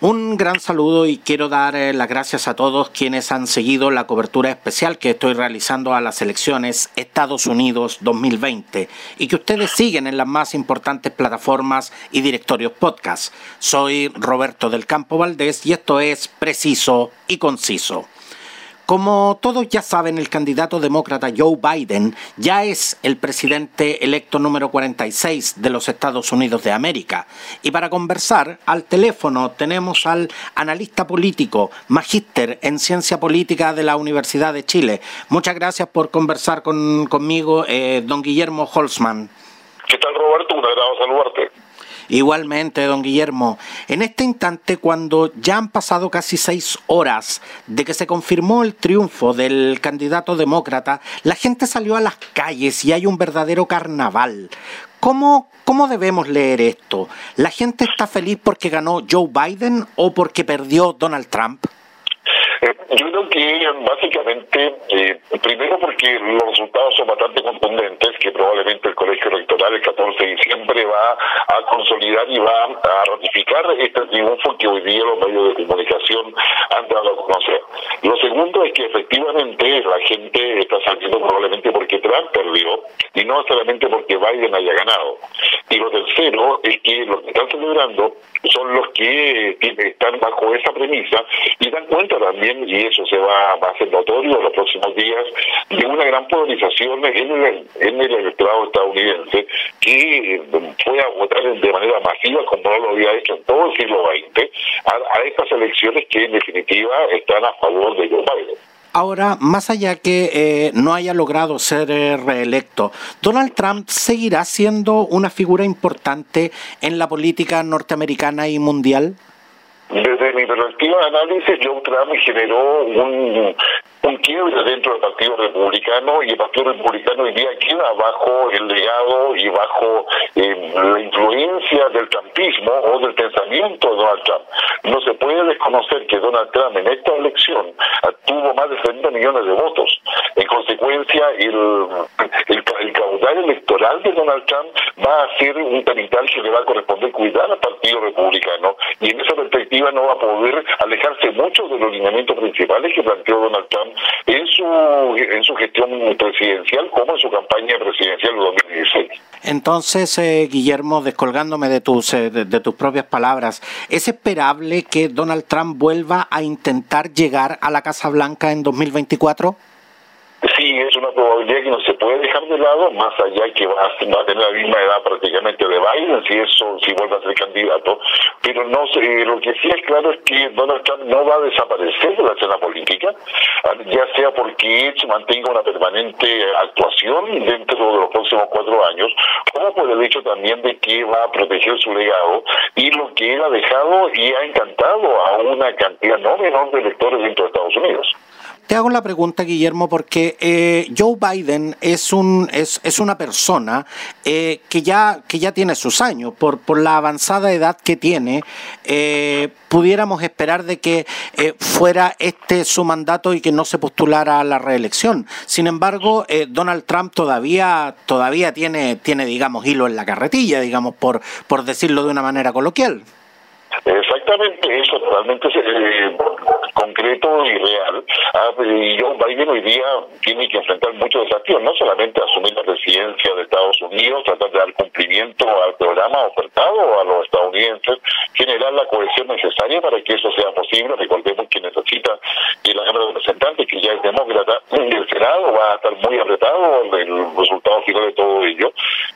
Un gran saludo y quiero dar eh, las gracias a todos quienes han seguido la cobertura especial que estoy realizando a las elecciones Estados Unidos 2020 y que ustedes siguen en las más importantes plataformas y directorios podcast. Soy Roberto del Campo Valdés y esto es Preciso y Conciso. Como todos ya saben, el candidato demócrata Joe Biden ya es el presidente electo número 46 de los Estados Unidos de América. Y para conversar, al teléfono tenemos al analista político, magíster en ciencia política de la Universidad de Chile. Muchas gracias por conversar conmigo, eh, don Guillermo Holzman. ¿Qué tal, Roberto? Un agrado saludarte. Igualmente, don Guillermo, en este instante, cuando ya han pasado casi seis horas de que se confirmó el triunfo del candidato demócrata, la gente salió a las calles y hay un verdadero carnaval. ¿Cómo, ¿Cómo debemos leer esto? ¿La gente está feliz porque ganó Joe Biden o porque perdió Donald Trump? Eh, yo creo que básicamente, eh, primero porque los resultados son bastante contundentes, que probablemente el colegio electoral el 14 de diciembre va a consolidar y va a ratificar este triunfo que hoy día los medios de comunicación han dado a conocer. Segundo es que efectivamente la gente está saliendo probablemente porque Trump perdió y no solamente porque Biden haya ganado. Y lo tercero es que los que están celebrando son los que están bajo esa premisa y dan cuenta también, y eso se va, a hacer notorio en los próximos días, de una gran polarización en el, en el electorado estadounidense que fue a votar de manera masiva, como no lo había hecho en todo el siglo XX, a, a estas elecciones que en definitiva están a favor de Joe Biden. Ahora, más allá que eh, no haya logrado ser eh, reelecto, ¿Donald Trump seguirá siendo una figura importante en la política norteamericana y mundial? Desde mi perspectiva de análisis, Joe Trump generó un, un quiebre dentro del Partido Republicano y el Partido Republicano hoy día queda bajo el legado y bajo eh, la influencia del trumpismo o del pensamiento de Donald Trump. No se puede desconocer que Donald Trump en esta elección tuvo más de 30 millones de votos. En consecuencia, el, el, caudal electoral de Donald Trump va a ser un capital que le va a corresponder cuidar al Partido Republicano y en esa perspectiva no va a poder alejarse mucho de los lineamientos principales que planteó Donald Trump en su, en su gestión presidencial como en su campaña presidencial de 2016. Entonces, eh, Guillermo, descolgándome de tus, eh, de, tus propias palabras, ¿es esperable que Donald Trump vuelva a intentar llegar a la Casa Blanca en 2024? Sí, es una probabilidad que no se puede dejar de lado, más allá que va a, tener la misma edad prácticamente de Biden, si eso, si vuelve a ser candidato. Pero no sé, lo que sí es claro es que Donald Trump no va a desaparecer de la escena política, ah, ya sea porque se mantenga una permanente actuación dentro de los próximos cuatro años, como por el hecho también de que va a proteger su legado y lo que él ha dejado y ha encantado a una cantidad no menor de electores dentro de Estados Unidos. Te hago la pregunta, Guillermo, porque eh, Joe Biden es, un, es, es una persona eh, que, ya, que ya tiene sus años, por, por la avanzada edad que tiene, eh, pudiéramos esperar de que fuera este su mandato y que no se postulara a la reelección. Sin embargo, Donald Trump todavía, todavía tiene, tiene, digamos, hilo en la carretilla, digamos, por, por decirlo de una manera coloquial. Exactamente eso, totalmente eh, concreto y real. Ah, y Joe Biden hoy día tiene que enfrentar muchos desafíos, no solamente asumir la presidencia de Estados Unidos, tratar de dar cumplimiento al programa ofertado a los estadounidenses, generar la cohesión necesaria para que eso sea posible. Recordemos que necesita que la Cámara de Representantes, que ya es demócrata, y el Senado va a estar muy apretado el resultado final de todo ello.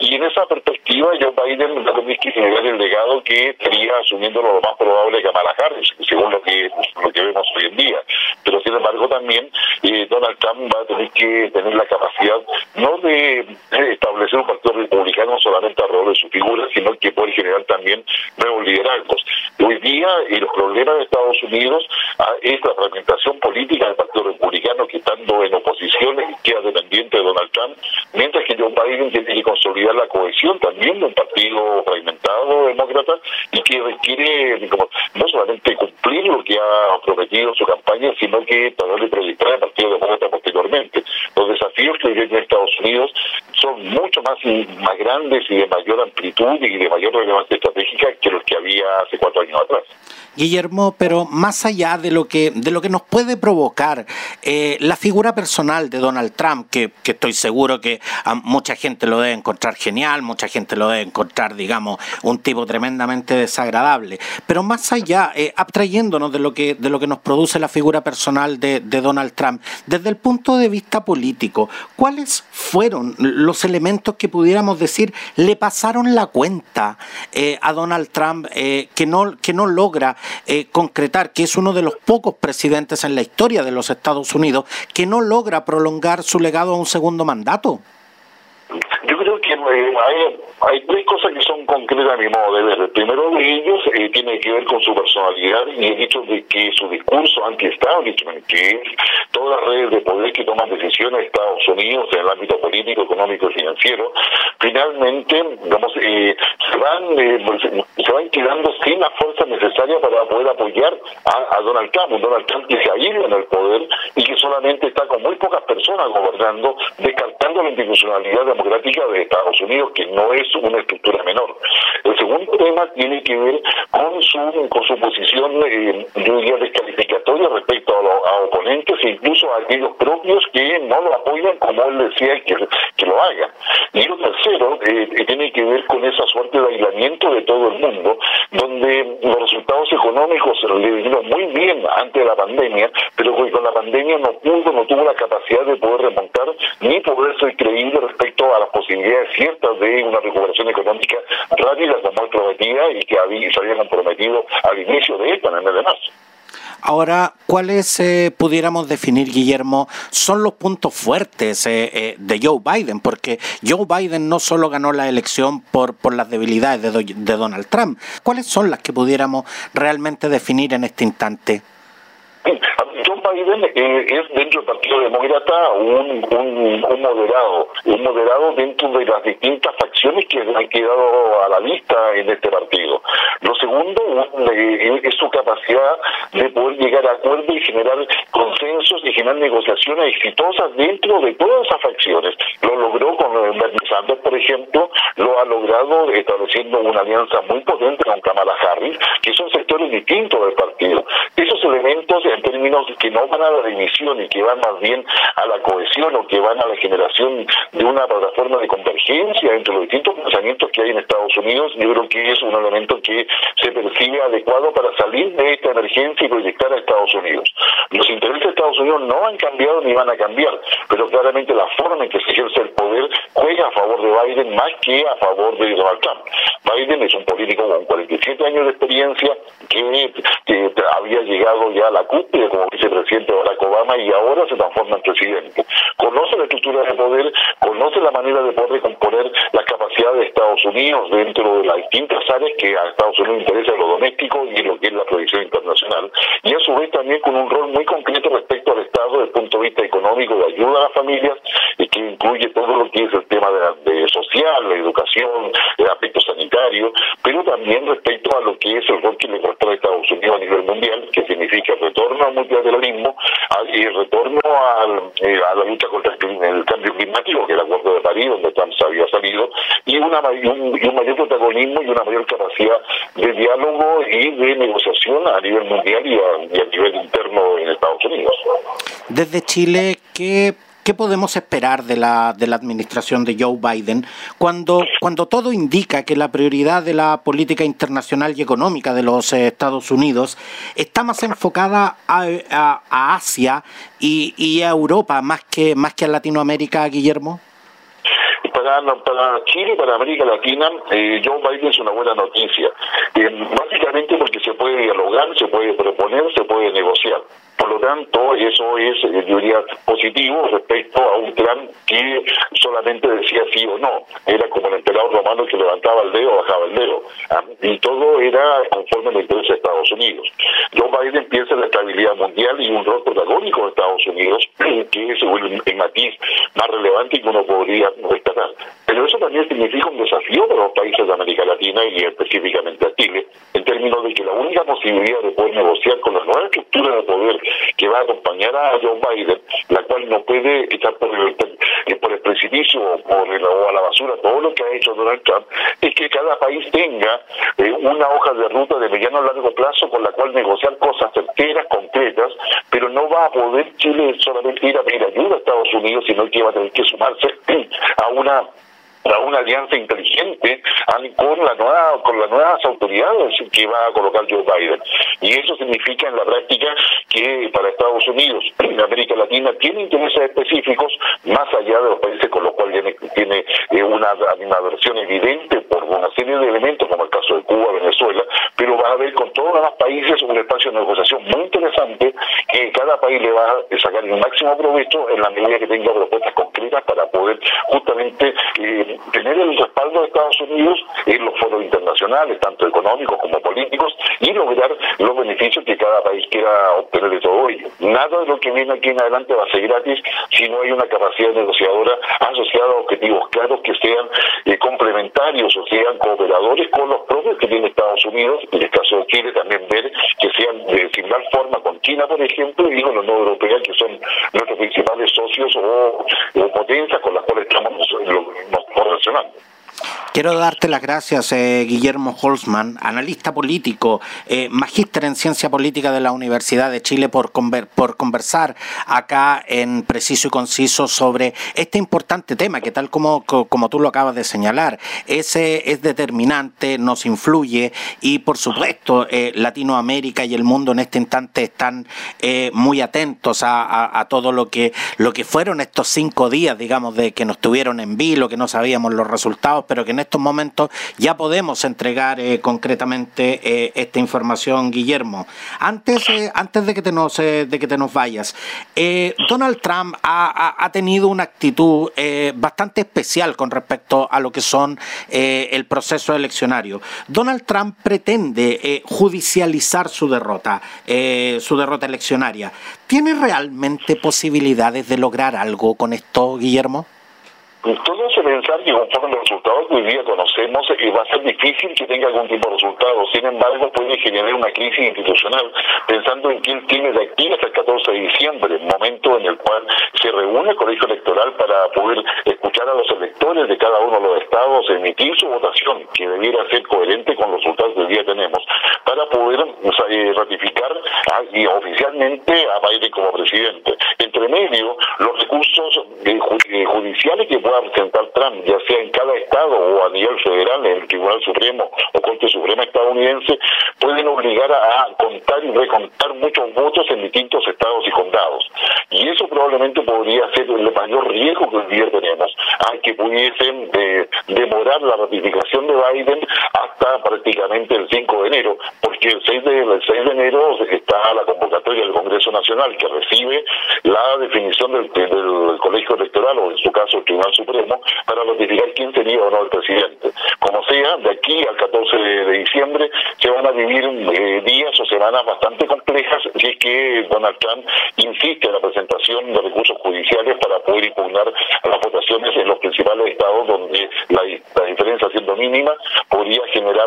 Y en esa perspectiva, Joe Biden va a tener que generar el legado que estaría asumiendo lo más probable que Kamala Harris, según lo que, lo que vemos hoy en día. Pero sin embargo también eh, Donald Trump va a tener que tener la capacidad no de establecer un partido republicano solamente alrededor de su figura, sino que puede generar también nuevos liderazgos. Hoy día el problema de Estados Unidos ah, es la fragmentación política del Partido Republicano que estando en oposición queda dependiente de Donald Trump, mientras que Joe Biden tiene que consolidar la cohesión también de un partido fragmentado demócrata y que requiere no solamente cumplir lo que ha prometido su campaña, sino que también de proyectar el Partido Demócrata posteriormente. Los desafíos que viven en Estados Unidos son mucho más, más grandes y de mayor amplitud y de mayor relevancia estratégica que los que había hace cuatro años atrás. Guillermo, pero más allá de lo que, de lo que nos puede provocar eh, la figura personal de Donald Trump, que, estoy seguro que a mucha gente lo debe encontrar genial, mucha gente lo debe encontrar, digamos, un tipo tremendamente desagradable, pero más allá, eh, abstrayéndonos de lo, que, de lo que nos produce la figura personal de, Donald Trump, desde el punto de vista político, ¿cuáles fueron los elementos que pudiéramos decir le pasaron la cuenta eh, a Donald Trump que, no, que no logra eh, concretar que es uno de los pocos presidentes en la historia de los Estados Unidos que no logra prolongar su legado a un segundo mandato. Eh, hay, tres cosas que son concretas a mi modo de ver. El primero de ellos eh, tiene que ver con su personalidad y el hecho de que su discurso anti-establishment, que es todas las redes de poder que toman decisiones Estados Unidos en el ámbito político, económico y financiero, finalmente digamos, eh, se, van, se van quedando sin la fuerza necesaria para poder apoyar a, Donald Trump, un Donald Trump que se ha ido en el poder y que solamente está con muy pocas personas gobernando, descartando la institucionalidad democrática de Estados Unidos, que no es una estructura menor. El segundo tema tiene que ver con su, con su posición, eh, yo diría, descalificatoria respecto a, oponentes e incluso a aquellos propios que no lo apoyan como él decía que, que lo haga. Y lo tercero eh, tiene que ver con esa suerte de aislamiento de todo el mundo, donde los resultados económicos le vinieron muy bien antes de la pandemia, pero con la pandemia no pudo, no tuvo la capacidad de poder remontar ni poder ser creíble respecto a las posibilidades ciertas de una recuperación económica rápida como él prometía y que se había comprometido al inicio de esto, en el mes de marzo. Ahora, ¿cuáles eh, pudiéramos definir, Guillermo, son los puntos fuertes eh, eh, de Joe Biden? Porque Joe Biden no solo ganó la elección por, por las debilidades de, de Donald Trump. ¿Cuáles son las que pudiéramos realmente definir en este instante? Es dentro del Partido Demócrata un, moderado, un moderado dentro de las distintas facciones que han quedado a la vista en este partido. Lo segundo es su capacidad de poder llegar a acuerdos y generar consensos y generar negociaciones exitosas dentro de todas esas facciones. Lo logró con Bernie Sanders, por ejemplo, lo ha logrado estableciendo una alianza muy potente con Kamala Harris, que son sectores distintos del partido. Esos elementos en términos que no van a la división y que van más bien a la cohesión o que van a la generación de una plataforma de convergencia entre los distintos pensamientos que hay en Estados Unidos, yo creo que es un elemento que se percibe adecuado para salir de esta emergencia y proyectar a Estados Unidos. Los intereses de Estados Unidos no han cambiado ni van a cambiar, pero claramente la forma en que se ejerce el poder juega a favor de Biden más que a favor de Donald Trump. Biden es un político con 47 años de experiencia que, que había llegado ya a la cúspide como vicepresidente Barack Obama y ahora se transforma en presidente. Conoce la estructura de poder, conoce la manera de poder recomponer las capacidades de Estados Unidos dentro de las distintas áreas que a Estados Unidos interesa lo doméstico y lo que es la proyección internacional, y a su vez también con un rol muy concreto respecto al Estado desde el punto de vista económico de ayuda a las familias y que incluye todo lo que es el tema de, social, la educación, el aspecto sanitario, pero también respecto a lo que es el rol que le corresponde a Estados Unidos a nivel mundial, que significa retorno al multilateralismo y retorno eh, a la lucha contra el, cambio climático, que es el Acuerdo de París, donde Trump había salido, y, una, un, y un mayor protagonismo y una mayor capacidad de diálogo y de negociación a nivel mundial y a, nivel interno en Estados Unidos. Desde Chile, ¿qué ¿Qué podemos esperar de la, de la administración de Joe Biden cuando, cuando todo indica que la prioridad de la política internacional y económica de los eh, Estados Unidos está más enfocada a, Asia y, y, a Europa más que, más que a Latinoamérica, Guillermo? Para, para Chile y para América Latina, eh, Joe Biden es una buena noticia. Eh, básicamente porque se puede dialogar, se puede proponer, se puede negociar. Por lo tanto, eso es, eh, yo diría, positivo respecto a un plan que solamente decía sí o no. Era como el emperador romano que levantaba el dedo, bajaba el dedo. ¿ah? Y todo era conforme a los intereses de Estados Unidos. Joe Biden piensa en la estabilidad mundial y un rol protagónico de Estados Unidos, que es el matiz más relevante que uno podría rescatar. Pero eso también significa un desafío para los países de América Latina y específicamente a Chile, en términos de que la única posibilidad de poder negociar con la nueva estructura de poder que va a acompañar a Joe Biden, la cual no puede echar por el, por el precipicio o, por o a la basura. Todo lo que ha hecho Donald Trump, es que cada país tenga eh, una hoja de ruta de mediano a largo plazo con la cual negociar cosas certeras, concretas, pero no va a poder Chile solamente ir a pedir ayuda a Estados Unidos, sino que va a tener que sumarse a una a una alianza inteligente con la nueva con las nuevas autoridades que va a colocar Joe Biden. Y eso significa en la práctica que para Estados Unidos y América Latina tiene intereses específicos más allá de los países con los cuales tiene, eh, una animadversión evidente por una serie de elementos como el caso de Cuba, Venezuela, pero va a haber con todos los países un espacio de negociación muy interesante que cada país le va a sacar el máximo provecho en la medida que tenga propuestas concretas para poder justamente eh, tener el respaldo de Estados Unidos en los foros internacionales, tanto económicos como políticos, y lograr los beneficios que cada país quiera obtener de todo ello. Nada de lo que viene aquí en adelante va a ser gratis si no hay una capacidad negociadora asociada a objetivos claros que sean eh, complementarios o sean cooperadores con los propios que tiene Estados Unidos, en el caso de Chile también ver que sean de similar forma con China, por ejemplo, y con la Unión Europea, que son nuestros principales socios o, potencias con las cuales estamos Quiero darte las gracias, eh, Guillermo Holzman, analista político, eh, magíster en ciencia política de la Universidad de Chile, por, por conversar acá en Preciso y Conciso sobre este importante tema que tal como, como tú lo acabas de señalar, ese es determinante, nos influye y por supuesto eh, Latinoamérica y el mundo en este instante están muy atentos a, a, todo lo que, lo que fueron estos cinco días, digamos, de que nos tuvieron en vilo, que no sabíamos los resultados, pero que en estos momentos ya podemos entregar eh, concretamente eh, esta información, Guillermo. Antes, eh, antes de que te nos, de que te nos vayas, Donald Trump ha, ha, tenido una actitud bastante especial con respecto a lo que son el proceso eleccionario. Donald Trump pretende judicializar su derrota, su derrota eleccionaria. ¿Tiene realmente posibilidades de lograr algo con esto, Guillermo? Todo hace pensar que conforme los resultados que hoy día conocemos, eh, va a ser difícil que tenga algún tipo de resultado. Sin embargo, puede generar una crisis institucional, pensando en quién tiene de aquí hasta el 14 de diciembre, momento en el cual se reúne el colegio electoral para poder escuchar a los electores de cada uno de los estados, emitir su votación, que debiera ser coherente con los resultados que hoy día tenemos, para poder eh, ratificar y oficialmente a Biden como presidente. Entre medio, los recursos eh, judiciales que puedan presentar Trump, ya sea en cada estado o a nivel federal, en el Tribunal Supremo o Corte Suprema estadounidense, pueden obligar a contar y recontar muchos votos en distintos estados y condados. Y eso probablemente podría ser el mayor riesgo que hoy día tenemos, a que pudiesen eh, demorar la ratificación de Biden hasta prácticamente el 5 de enero, porque el 6 de, el 6 de enero está la convocatoria del Congreso Nacional que recibe la definición del, del Colegio Electoral o en su caso el Tribunal Supremo para notificar quién sería o no el presidente. Como sea, de aquí al 14 de, diciembre se van a vivir eh, días o semanas bastante complejas si es que Donald Trump insiste en la presentación de recursos judiciales para poder impugnar las votaciones en los principales estados donde la, diferencia siendo mínima podría generar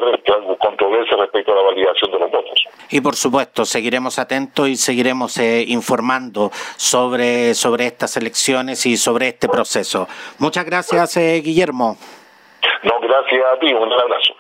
controversia respecto a la validación de los votos. Y por supuesto, seguiremos atentos y seguiremos eh, informando sobre, sobre estas elecciones y sobre este proceso. Muchas gracias, eh, Guillermo. No, gracias a ti. Un abrazo.